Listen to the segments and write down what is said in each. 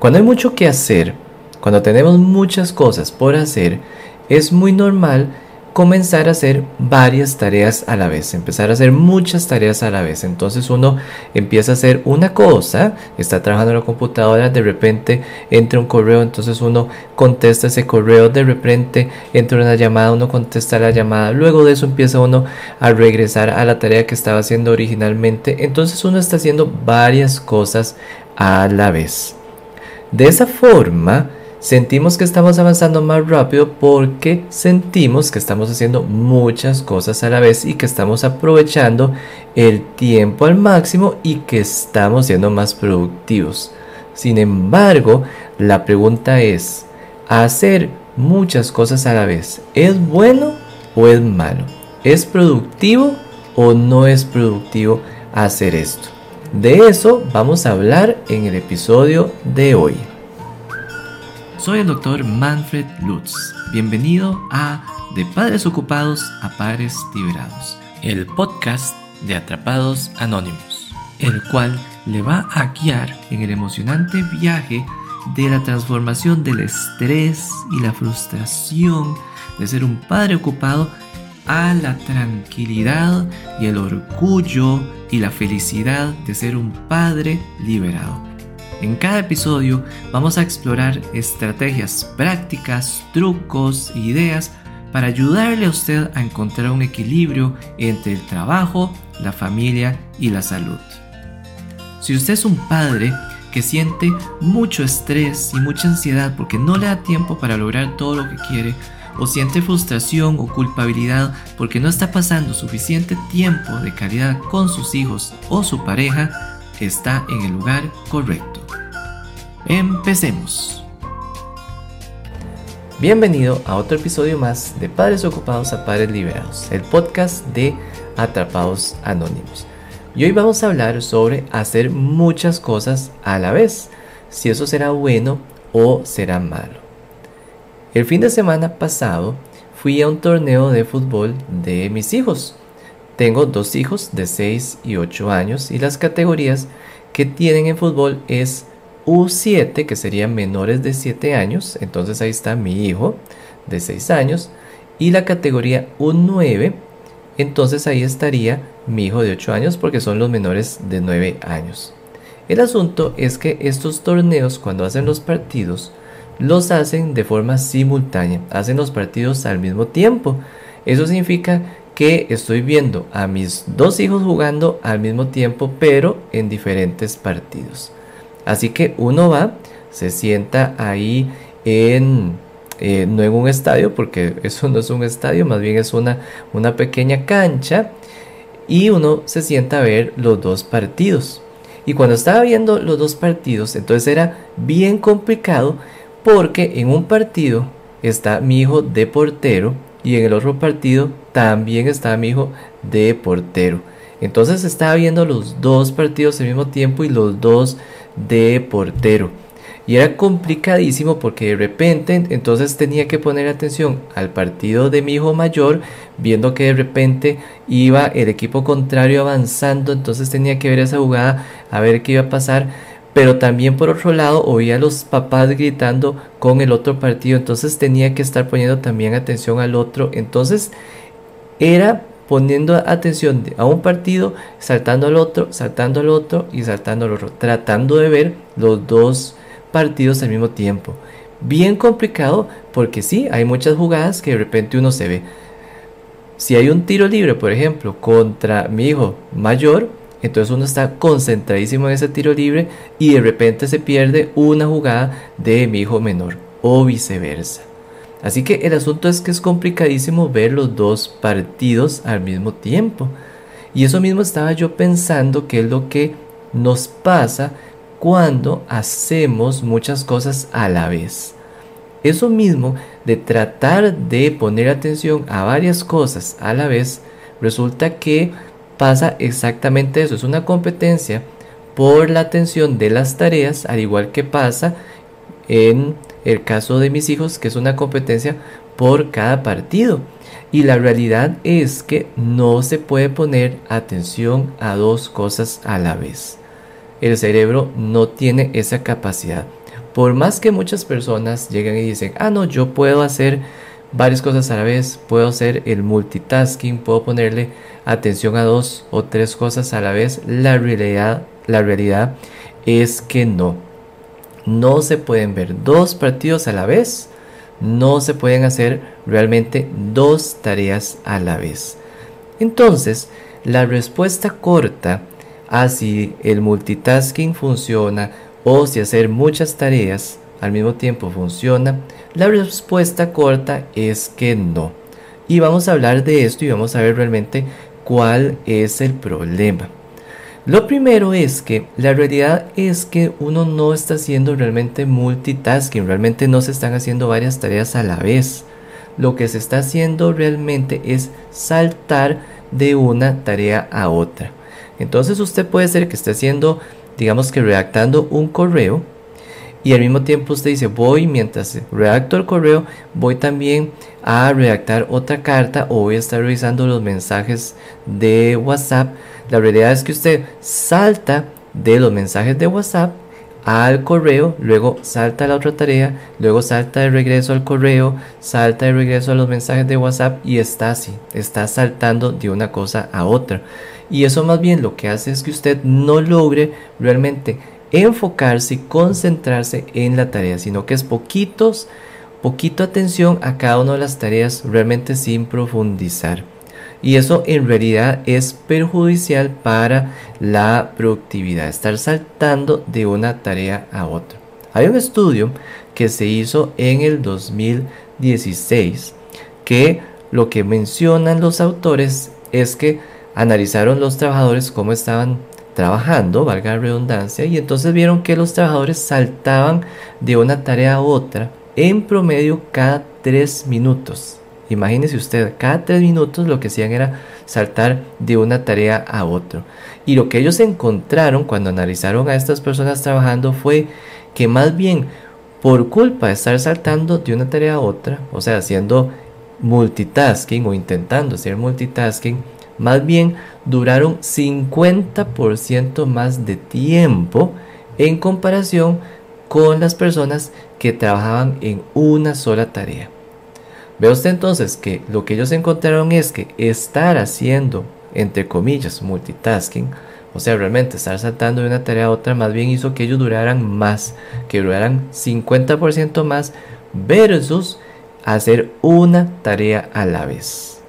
Cuando hay mucho que hacer, cuando tenemos muchas cosas por hacer, es muy normal comenzar a hacer varias tareas a la vez, empezar a hacer muchas tareas a la vez. Entonces uno empieza a hacer una cosa, está trabajando en la computadora, de repente entra un correo, entonces uno contesta ese correo, de repente entra una llamada, uno contesta la llamada, luego de eso empieza uno a regresar a la tarea que estaba haciendo originalmente, entonces uno está haciendo varias cosas a la vez. De esa forma, sentimos que estamos avanzando más rápido porque sentimos que estamos haciendo muchas cosas a la vez y que estamos aprovechando el tiempo al máximo y que estamos siendo más productivos. Sin embargo, la pregunta es, ¿hacer muchas cosas a la vez es bueno o es malo? ¿Es productivo o no es productivo hacer esto? De eso vamos a hablar en el episodio de hoy. Soy el doctor Manfred Lutz. Bienvenido a De Padres Ocupados a Padres Liberados, el podcast de Atrapados Anónimos, el cual le va a guiar en el emocionante viaje de la transformación del estrés y la frustración de ser un padre ocupado a la tranquilidad y el orgullo y la felicidad de ser un padre liberado. En cada episodio vamos a explorar estrategias prácticas, trucos ideas para ayudarle a usted a encontrar un equilibrio entre el trabajo, la familia y la salud. Si usted es un padre que siente mucho estrés y mucha ansiedad porque no le da tiempo para lograr todo lo que quiere, o siente frustración o culpabilidad porque no está pasando suficiente tiempo de calidad con sus hijos o su pareja, está en el lugar correcto. Empecemos. Bienvenido a otro episodio más de Padres Ocupados a Padres Liberados, el podcast de Atrapados Anónimos. Y hoy vamos a hablar sobre hacer muchas cosas a la vez, si eso será bueno o será malo. El fin de semana pasado fui a un torneo de fútbol de mis hijos. Tengo dos hijos de 6 y 8 años y las categorías que tienen en fútbol es U7, que serían menores de 7 años, entonces ahí está mi hijo de 6 años, y la categoría U9, entonces ahí estaría mi hijo de 8 años porque son los menores de 9 años. El asunto es que estos torneos cuando hacen los partidos, los hacen de forma simultánea, hacen los partidos al mismo tiempo. Eso significa que estoy viendo a mis dos hijos jugando al mismo tiempo, pero en diferentes partidos. Así que uno va, se sienta ahí en, eh, no en un estadio, porque eso no es un estadio, más bien es una, una pequeña cancha, y uno se sienta a ver los dos partidos. Y cuando estaba viendo los dos partidos, entonces era bien complicado porque en un partido está mi hijo de portero y en el otro partido también está mi hijo de portero. Entonces estaba viendo los dos partidos al mismo tiempo y los dos de portero. Y era complicadísimo porque de repente entonces tenía que poner atención al partido de mi hijo mayor, viendo que de repente iba el equipo contrario avanzando, entonces tenía que ver esa jugada, a ver qué iba a pasar. Pero también por otro lado oía a los papás gritando con el otro partido, entonces tenía que estar poniendo también atención al otro. Entonces era poniendo atención a un partido, saltando al otro, saltando al otro y saltando al otro, tratando de ver los dos partidos al mismo tiempo. Bien complicado porque sí, hay muchas jugadas que de repente uno se ve. Si hay un tiro libre, por ejemplo, contra mi hijo mayor, entonces uno está concentradísimo en ese tiro libre y de repente se pierde una jugada de mi hijo menor o viceversa. Así que el asunto es que es complicadísimo ver los dos partidos al mismo tiempo. Y eso mismo estaba yo pensando que es lo que nos pasa cuando hacemos muchas cosas a la vez. Eso mismo de tratar de poner atención a varias cosas a la vez, resulta que pasa exactamente eso. Es una competencia por la atención de las tareas, al igual que pasa en el caso de mis hijos, que es una competencia por cada partido. Y la realidad es que no se puede poner atención a dos cosas a la vez. el cerebro no tiene esa capacidad. Por más que muchas personas lleguen y dicen, ah, no, yo puedo hacer varias cosas a la vez, puedo hacer el multitasking, puedo ponerle atención a dos o tres cosas a la vez, la realidad, la realidad es que no. No se pueden ver dos partidos a la vez, no se pueden hacer realmente dos tareas a la vez. Entonces, la respuesta corta a si el multitasking funciona o si hacer muchas tareas al mismo tiempo funciona, la respuesta corta es que no. Y vamos a hablar de esto y vamos a ver realmente cuál es el problema. Lo primero es que la realidad es que uno no está haciendo realmente multitasking, realmente no se están haciendo varias tareas a la vez. Lo que se está haciendo realmente es saltar de una tarea a otra. Entonces usted puede ser que esté haciendo, digamos que redactando un correo y al mismo tiempo usted dice, voy mientras redacto el correo, voy también a redactar otra carta o voy a estar revisando los mensajes de WhatsApp. La realidad es que usted salta de los mensajes de WhatsApp al correo, luego salta a la otra tarea, luego salta de regreso al correo, salta de regreso a los mensajes de WhatsApp y está así, está saltando de una cosa a otra. Y eso más bien lo que hace es que usted no logre realmente enfocarse y concentrarse en la tarea, sino que es poquitos, poquito atención a cada una de las tareas realmente sin profundizar. Y eso en realidad es perjudicial para la productividad, estar saltando de una tarea a otra. Hay un estudio que se hizo en el 2016 que lo que mencionan los autores es que analizaron los trabajadores cómo estaban trabajando, valga la redundancia, y entonces vieron que los trabajadores saltaban de una tarea a otra en promedio cada tres minutos. Imagínese usted, cada tres minutos lo que hacían era saltar de una tarea a otra. Y lo que ellos encontraron cuando analizaron a estas personas trabajando fue que más bien por culpa de estar saltando de una tarea a otra, o sea, haciendo multitasking o intentando hacer multitasking, más bien duraron 50% más de tiempo en comparación con las personas que trabajaban en una sola tarea. Ve usted entonces que lo que ellos encontraron es que estar haciendo, entre comillas, multitasking, o sea, realmente estar saltando de una tarea a otra, más bien hizo que ellos duraran más, que duraran 50% más versus hacer una tarea a la vez.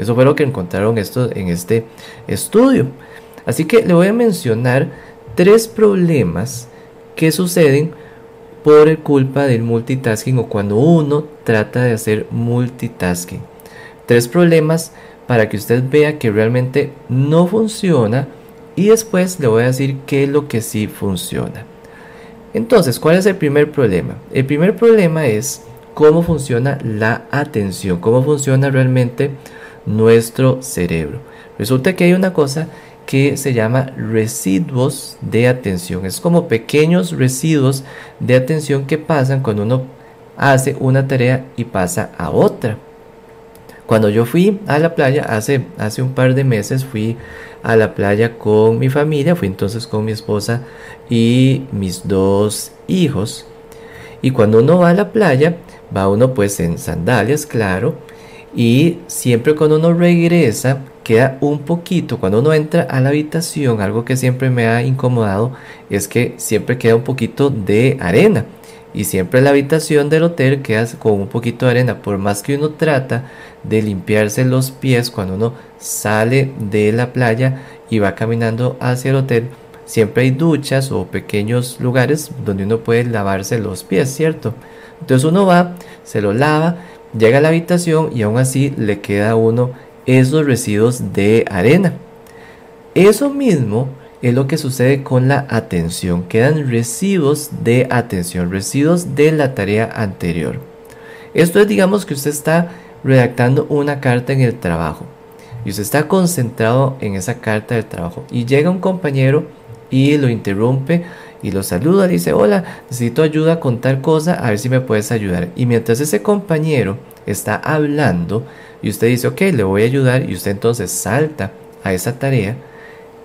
Eso fue lo que encontraron esto en este estudio. Así que le voy a mencionar tres problemas que suceden por culpa del multitasking o cuando uno trata de hacer multitasking. Tres problemas para que usted vea que realmente no funciona y después le voy a decir qué es lo que sí funciona. Entonces, ¿cuál es el primer problema? El primer problema es cómo funciona la atención, cómo funciona realmente nuestro cerebro. Resulta que hay una cosa que se llama residuos de atención. Es como pequeños residuos de atención que pasan cuando uno hace una tarea y pasa a otra. Cuando yo fui a la playa hace, hace un par de meses, fui a la playa con mi familia, fui entonces con mi esposa y mis dos hijos. Y cuando uno va a la playa, va uno pues en sandalias, claro, y siempre cuando uno regresa queda un poquito, cuando uno entra a la habitación, algo que siempre me ha incomodado es que siempre queda un poquito de arena y siempre la habitación del hotel queda con un poquito de arena, por más que uno trata de limpiarse los pies cuando uno sale de la playa y va caminando hacia el hotel, siempre hay duchas o pequeños lugares donde uno puede lavarse los pies, ¿cierto? Entonces uno va, se lo lava, Llega a la habitación y aún así le queda a uno esos residuos de arena. Eso mismo es lo que sucede con la atención. Quedan residuos de atención, residuos de la tarea anterior. Esto es, digamos que usted está redactando una carta en el trabajo y usted está concentrado en esa carta del trabajo y llega un compañero y lo interrumpe y lo saluda, dice, hola, necesito ayuda con tal cosa, a ver si me puedes ayudar. Y mientras ese compañero está hablando y usted dice, ok, le voy a ayudar y usted entonces salta a esa tarea,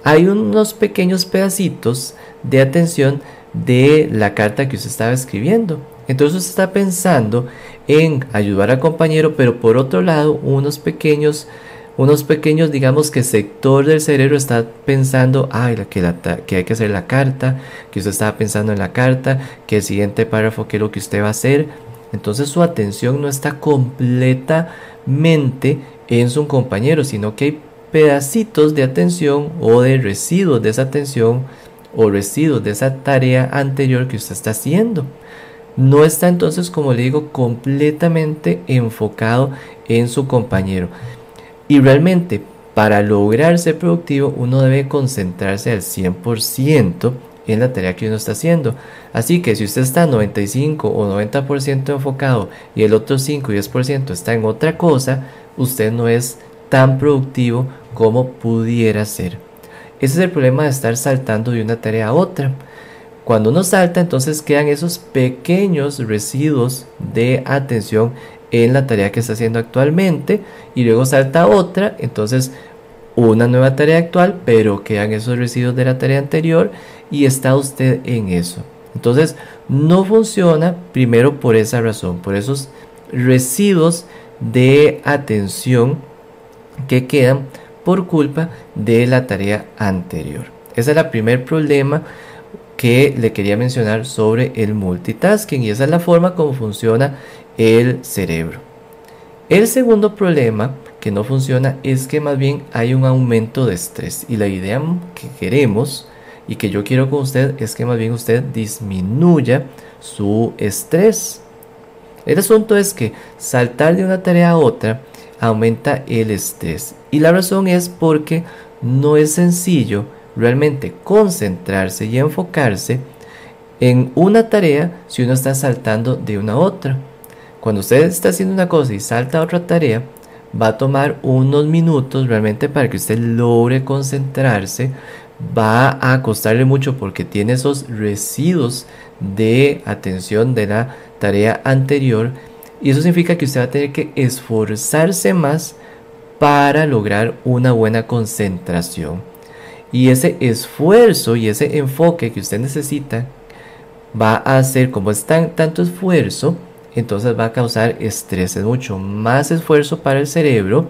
hay unos pequeños pedacitos de atención de la carta que usted estaba escribiendo. Entonces usted está pensando en ayudar al compañero, pero por otro lado, unos pequeños, unos pequeños, digamos que sector del cerebro está pensando, ay, que, que hay que hacer la carta, que usted estaba pensando en la carta, que el siguiente párrafo, que es lo que usted va a hacer. Entonces su atención no está completamente en su compañero, sino que hay pedacitos de atención o de residuos de esa atención o residuos de esa tarea anterior que usted está haciendo. No está entonces, como le digo, completamente enfocado en su compañero. Y realmente, para lograr ser productivo, uno debe concentrarse al 100% en la tarea que uno está haciendo. Así que si usted está 95 o 90% enfocado y el otro 5 y 10% está en otra cosa, usted no es tan productivo como pudiera ser. Ese es el problema de estar saltando de una tarea a otra. Cuando uno salta, entonces quedan esos pequeños residuos de atención en la tarea que está haciendo actualmente y luego salta otra, entonces una nueva tarea actual, pero quedan esos residuos de la tarea anterior y está usted en eso. Entonces no funciona primero por esa razón, por esos residuos de atención que quedan por culpa de la tarea anterior. Ese es el primer problema que le quería mencionar sobre el multitasking y esa es la forma como funciona el cerebro. El segundo problema que no funciona es que más bien hay un aumento de estrés y la idea que queremos y que yo quiero con usted es que más bien usted disminuya su estrés. El asunto es que saltar de una tarea a otra aumenta el estrés. Y la razón es porque no es sencillo realmente concentrarse y enfocarse en una tarea si uno está saltando de una a otra. Cuando usted está haciendo una cosa y salta a otra tarea, va a tomar unos minutos realmente para que usted logre concentrarse. Va a costarle mucho porque tiene esos residuos de atención de la tarea anterior y eso significa que usted va a tener que esforzarse más para lograr una buena concentración. Y ese esfuerzo y ese enfoque que usted necesita va a hacer, como es tanto esfuerzo, entonces va a causar estrés. Es mucho más esfuerzo para el cerebro,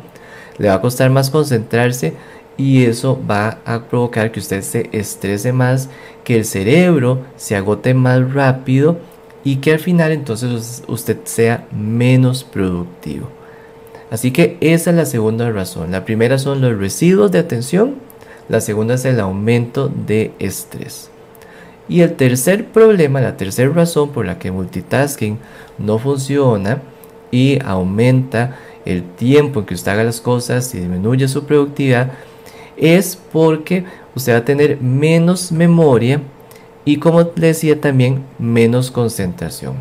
le va a costar más concentrarse y eso va a provocar que usted se estrese más, que el cerebro se agote más rápido y que al final entonces usted sea menos productivo. Así que esa es la segunda razón. La primera son los residuos de atención, la segunda es el aumento de estrés. Y el tercer problema, la tercera razón por la que multitasking no funciona y aumenta el tiempo en que usted haga las cosas y disminuye su productividad es porque usted va a tener menos memoria y como le decía también menos concentración.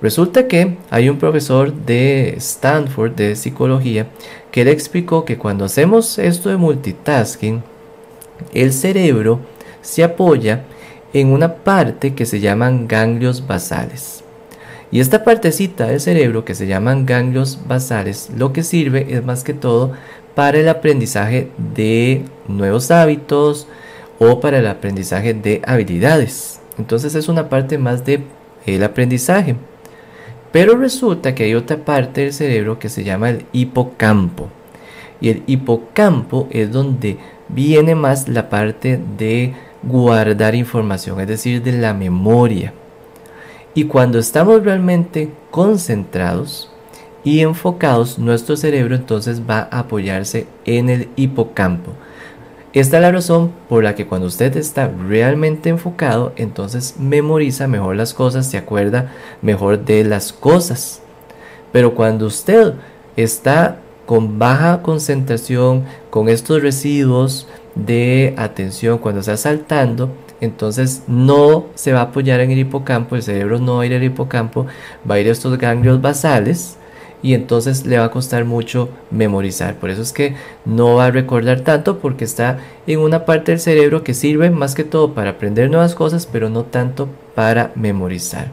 Resulta que hay un profesor de Stanford de psicología que le explicó que cuando hacemos esto de multitasking, el cerebro se apoya en una parte que se llaman ganglios basales. Y esta partecita del cerebro que se llaman ganglios basales lo que sirve es más que todo para el aprendizaje de nuevos hábitos, o para el aprendizaje de habilidades. Entonces es una parte más de el aprendizaje. Pero resulta que hay otra parte del cerebro que se llama el hipocampo. Y el hipocampo es donde viene más la parte de guardar información, es decir, de la memoria. Y cuando estamos realmente concentrados y enfocados, nuestro cerebro entonces va a apoyarse en el hipocampo. Esta es la razón por la que cuando usted está realmente enfocado, entonces memoriza mejor las cosas, se acuerda mejor de las cosas. Pero cuando usted está con baja concentración, con estos residuos de atención, cuando está saltando, entonces no se va a apoyar en el hipocampo, el cerebro no va a ir al hipocampo, va a ir a estos ganglios basales y entonces le va a costar mucho memorizar. Por eso es que no va a recordar tanto porque está en una parte del cerebro que sirve más que todo para aprender nuevas cosas, pero no tanto para memorizar.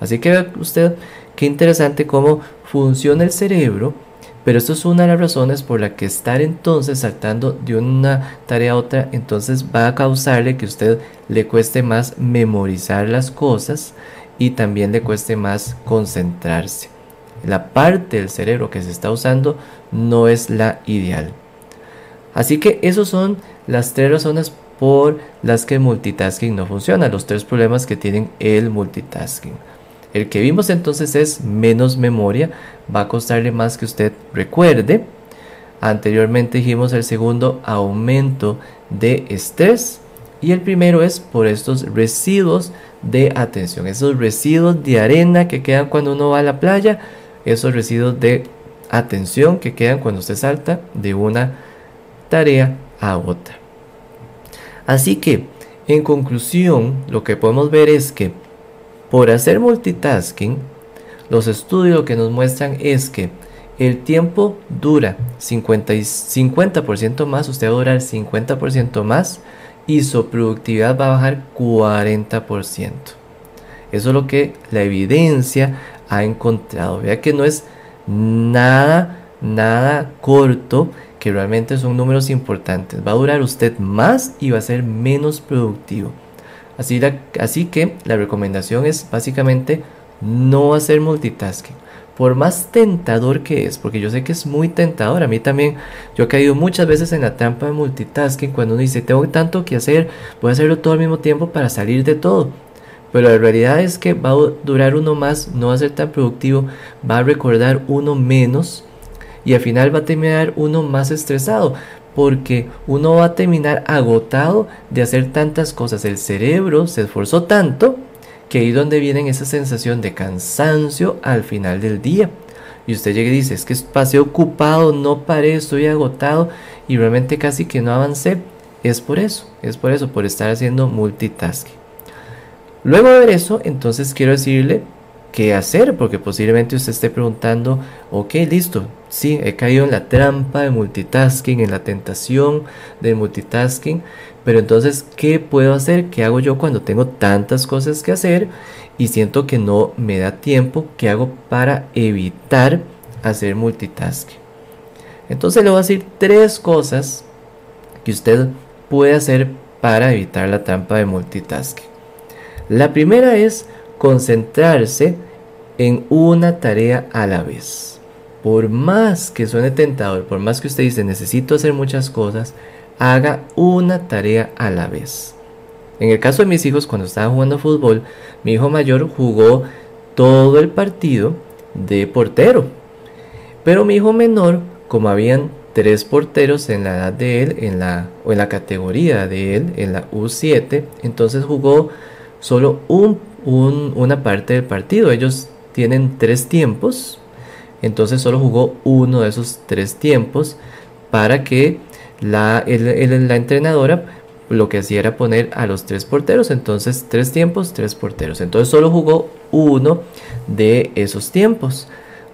Así que ve usted qué interesante cómo funciona el cerebro Pero esto es una de las razones por la que estar entonces saltando de una tarea a otra, entonces va a causarle que usted le cueste más memorizar las cosas y también le cueste más concentrarse. La parte del cerebro que se está usando no es la ideal. Así que esos son las tres razones por las que el multitasking no funciona, los tres problemas que tienen el multitasking. El que vimos entonces es menos memoria, va a costarle más que usted recuerde. Anteriormente dijimos el segundo, aumento de estrés. Y el primero es por estos residuos de atención, esos residuos de arena que quedan cuando uno va a la playa, esos residuos de atención que quedan cuando usted salta de una tarea a otra. Así que, en conclusión, lo que podemos ver es que por hacer multitasking, los estudios lo que nos muestran es que el tiempo dura 50%, 50 más, usted va a durar 50% más y su productividad va a bajar 40%. Eso es lo que la evidencia ha encontrado. Vea que no es nada, nada corto, que realmente son números importantes. Va a durar usted más y va a ser menos productivo. Así, que la recomendación es básicamente no hacer multitasking. Por más tentador que es, porque yo sé que es muy tentador, a mí también, yo he caído muchas veces en la trampa de multitasking cuando uno dice, tengo tanto que hacer, voy a hacerlo todo al mismo tiempo para salir de todo. Pero la realidad es que va a durar uno más, no va a ser tan productivo, va a recordar uno menos y al final va a terminar uno más estresado porque uno va a terminar agotado de hacer tantas cosas. El cerebro se esforzó tanto que ahí donde viene esa sensación de cansancio al final del día. Y usted llega y dice, es que pasé ocupado, no paré, estoy agotado y realmente casi que no avancé. Es por eso, es por eso, por estar haciendo multitasking. Luego de ver eso, entonces quiero decirle qué hacer, porque posiblemente usted esté preguntando, ok, listo, sí, he caído en la trampa de multitasking, en la tentación del multitasking, pero entonces, ¿qué puedo hacer? ¿Qué hago yo cuando tengo tantas cosas que hacer y siento que no me da tiempo? ¿Qué hago para evitar hacer multitasking? Entonces le voy a decir tres cosas que usted puede hacer para evitar la trampa de multitasking. La primera es concentrarse en una tarea a la vez. Por más que suene tentador, por más que usted dice necesito hacer muchas cosas, haga una tarea a la vez. En el caso de mis hijos, cuando estaban jugando fútbol, mi hijo mayor jugó todo el partido de portero. Pero mi hijo menor, como habían tres porteros en la edad de él, en la, o en la categoría de él, en la U7, entonces jugó solo un una parte del partido. Ellos tienen tres tiempos, entonces solo jugó uno de esos tres tiempos para que la, la entrenadora lo que hacía era poner a los tres porteros, entonces tres tiempos, tres porteros. Entonces solo jugó uno de esos tiempos.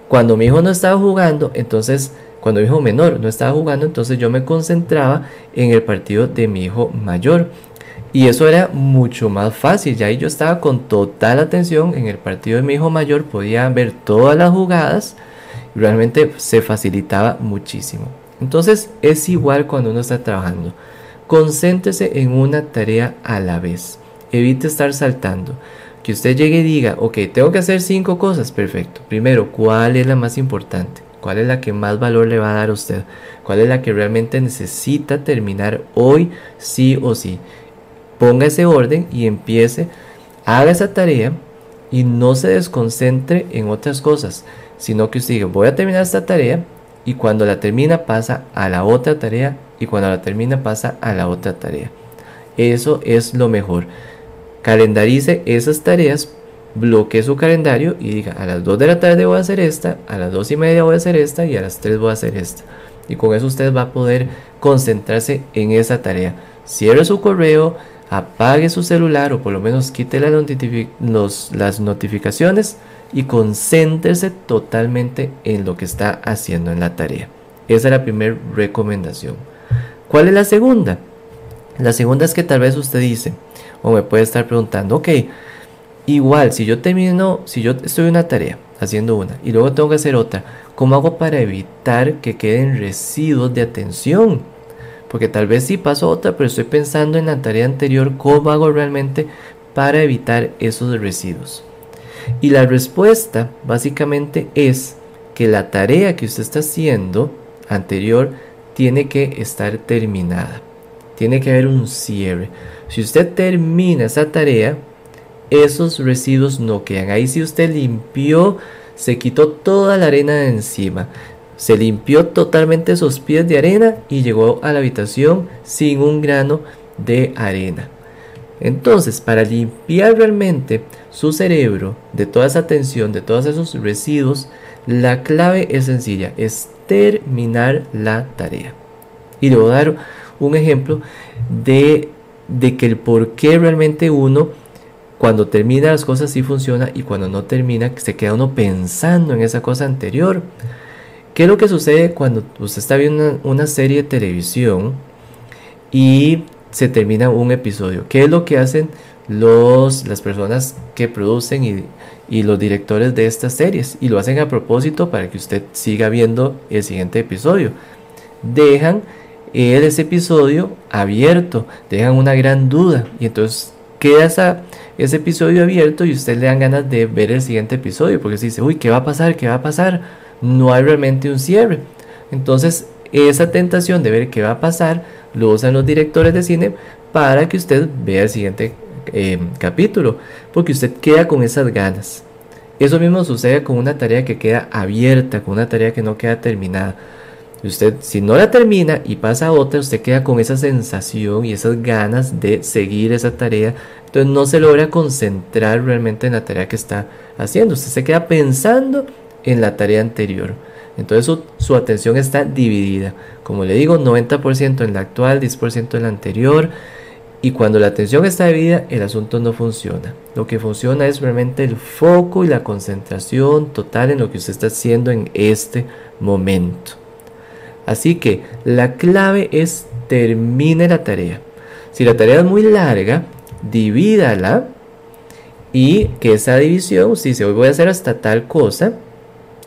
Cuando mi hijo no estaba jugando, entonces cuando mi hijo menor no estaba jugando, entonces yo me concentraba en el partido de mi hijo mayor. Y eso era mucho más fácil. Ya ahí yo estaba con total atención en el partido de mi hijo mayor, podía ver todas las jugadas. Y realmente se facilitaba muchísimo. Entonces es igual cuando uno está trabajando. Concéntrese en una tarea a la vez. Evite estar saltando. Que usted llegue y diga, ok, tengo que hacer cinco cosas. Perfecto. Primero, ¿cuál es la más importante? ¿Cuál es la que más valor le va a dar a usted? ¿Cuál es la que realmente necesita terminar hoy sí o sí? Ponga ese orden y empiece, haga esa tarea y no se desconcentre en otras cosas, sino que usted diga, voy a terminar esta tarea y cuando la termina pasa a la otra tarea y cuando la termina pasa a la otra tarea. Eso es lo mejor. Calendarice esas tareas, bloquee su calendario y diga, a las 2 de la tarde voy a hacer esta, a las 2 y media voy a hacer esta y a las 3 voy a hacer esta. Y con eso usted va a poder concentrarse en esa tarea. Cierre su correo, apague su celular o por lo menos quite las notificaciones y concéntrese totalmente en lo que está haciendo en la tarea. Esa es la primera recomendación. ¿Cuál es la segunda? La segunda es que tal vez usted dice, o me puede estar preguntando, ok, igual, si yo termino, si yo estoy en una tarea haciendo una y luego tengo que hacer otra, ¿cómo hago para evitar que queden residuos de atención? Porque tal vez sí paso otra, pero estoy pensando en la tarea anterior, ¿cómo hago realmente para evitar esos residuos? Y la respuesta básicamente es que la tarea que usted está haciendo anterior tiene que estar terminada. Tiene que haber un cierre. Si usted termina esa tarea, esos residuos no quedan. Ahí si usted limpió, se quitó toda la arena de encima. Se limpió totalmente esos pies de arena y llegó a la habitación sin un grano de arena. Entonces, para limpiar realmente su cerebro de toda esa tensión, de todos esos residuos, la clave es sencilla, es terminar la tarea. Y le voy a dar un ejemplo de, de que el por qué realmente uno cuando termina las cosas sí funciona y cuando no termina se queda uno pensando en esa cosa anterior. ¿Qué es lo que sucede cuando usted está viendo una, serie de televisión y se termina un episodio? ¿Qué es lo que hacen los, las personas que producen y, y los directores de estas series? Y lo hacen a propósito para que usted siga viendo el siguiente episodio. Dejan ese episodio abierto, dejan una gran duda y entonces queda esa ese episodio abierto y usted le dan ganas de ver el siguiente episodio porque se dice, uy, ¿qué va a pasar? ¿Qué va a pasar? No hay realmente un cierre. Entonces, esa tentación de ver qué va a pasar lo usan los directores de cine para que usted vea el siguiente eh, capítulo, porque usted queda con esas ganas. Eso mismo sucede con una tarea que queda abierta, con una tarea que no queda terminada. Usted, si no la termina y pasa a otra, usted queda con esa sensación y esas ganas de seguir esa tarea. Entonces no se logra concentrar realmente en la tarea que está haciendo. Usted se queda pensando en la tarea anterior. Entonces su, su atención está dividida. Como le digo, 90% en la actual, 10% en la anterior. Y cuando la atención está dividida, el asunto no funciona. Lo que funciona es realmente el foco y la concentración total en lo que usted está haciendo en este momento. Así que la clave es termine la tarea. Si la tarea es muy larga, divídala y que esa división, si se hoy voy a hacer hasta tal cosa,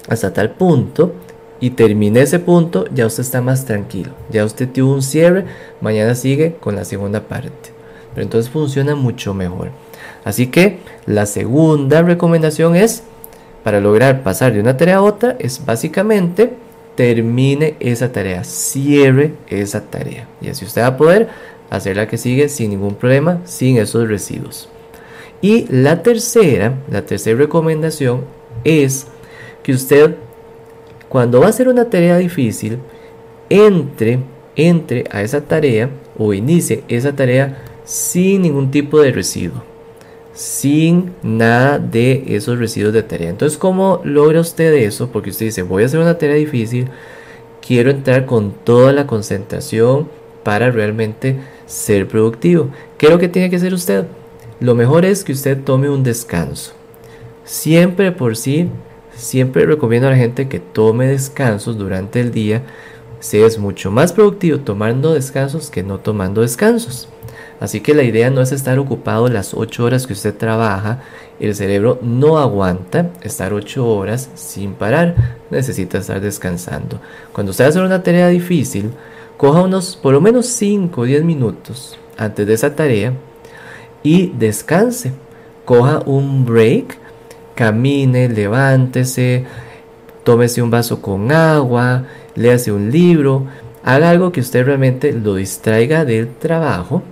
hasta tal punto, y termine ese punto, ya usted está más tranquilo. Ya usted tuvo un cierre, mañana sigue con la segunda parte. Pero entonces funciona mucho mejor. Así que la segunda recomendación es, para lograr pasar de una tarea a otra, es básicamente termine esa tarea, cierre esa tarea. Y así usted va a poder hacer la que sigue sin ningún problema, sin esos residuos. Y la tercera, la tercera recomendación es que usted cuando va a hacer una tarea difícil, entre, entre a esa tarea o inicie esa tarea sin ningún tipo de residuo sin nada de esos residuos de tarea. Entonces, ¿cómo logra usted eso? Porque usted dice, voy a hacer una tarea difícil, quiero entrar con toda la concentración para realmente ser productivo. ¿Qué es lo que tiene que hacer usted? Lo mejor es que usted tome un descanso. Siempre por sí, siempre recomiendo a la gente que tome descansos durante el día. Se es mucho más productivo tomando descansos que no tomando descansos. Así que la idea no es estar ocupado las 8 horas que usted trabaja. El cerebro no aguanta estar 8 horas sin parar. Necesita estar descansando. Cuando usted hace una tarea difícil, coja unos por lo menos 5 o 10 minutos antes de esa tarea y descanse. Coja un break, camine, levántese, tómese un vaso con agua, léase un libro, haga algo que usted realmente lo distraiga del trabajo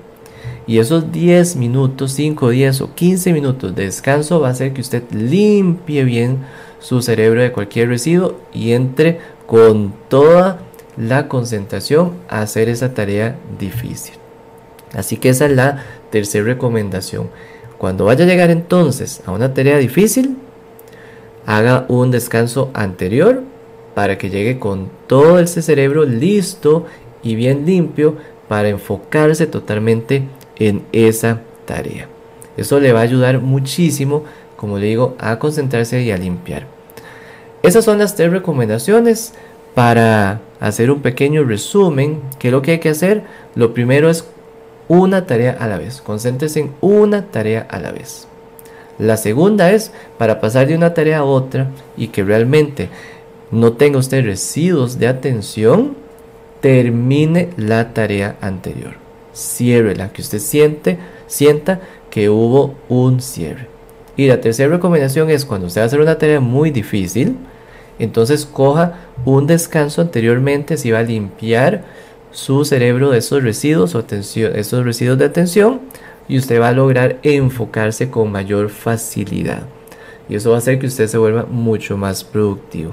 y esos 10 minutos, 5, 10 o 15 minutos de descanso va a hacer que usted limpie bien su cerebro de cualquier residuo y entre con toda la concentración a hacer esa tarea difícil. Así que esa es la tercera recomendación. Cuando vaya a llegar entonces a una tarea difícil, haga un descanso anterior para que llegue con todo ese cerebro listo y bien limpio para enfocarse totalmente en esa tarea. Eso le va a ayudar muchísimo, como le digo, a concentrarse y a limpiar. Esas son las tres recomendaciones para hacer un pequeño resumen. ¿Qué es lo que hay que hacer? Lo primero es una tarea a la vez. Concéntrese en una tarea a la vez. La segunda es para pasar de una tarea a otra y que realmente no tenga usted residuos de atención, termine la tarea anterior. la que usted siente, sienta que hubo un cierre. Y la tercera recomendación es cuando usted va a hacer una tarea muy difícil, entonces coja un descanso anteriormente si va a limpiar su cerebro de esos residuos o esos residuos de atención y usted va a lograr enfocarse con mayor facilidad. Y eso va a hacer que usted se vuelva mucho más productivo.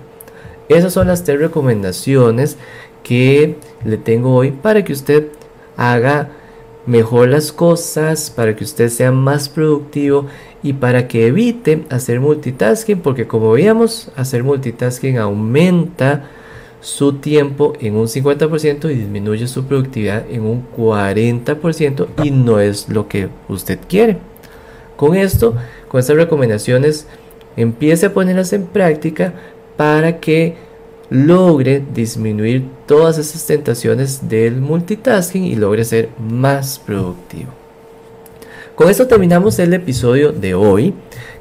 Esas son las tres recomendaciones que le tengo hoy para que usted haga mejor las cosas, para que usted sea más productivo y para que evite hacer multitasking, porque como veíamos, hacer multitasking aumenta su tiempo en un 50% y disminuye su productividad en un 40% y no es lo que usted quiere. Con esto, con estas recomendaciones, empiece a ponerlas en práctica para que logre disminuir todas esas tentaciones del multitasking y logre ser más productivo. Con esto terminamos el episodio de hoy,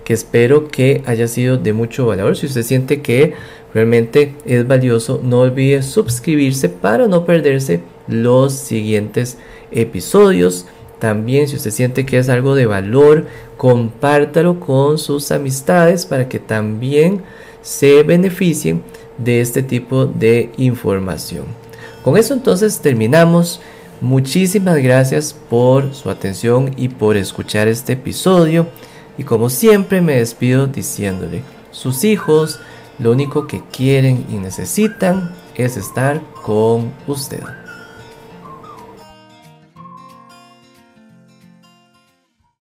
que espero que haya sido de mucho valor. Si usted siente que realmente es valioso, no olvide suscribirse para no perderse los siguientes episodios. También si usted siente que es algo de valor, compártalo con sus amistades para que también se beneficien de este tipo de información. Con eso entonces terminamos. Muchísimas gracias por su atención y por escuchar este episodio. Y como siempre me despido diciéndole, sus hijos lo único que quieren y necesitan es estar con usted.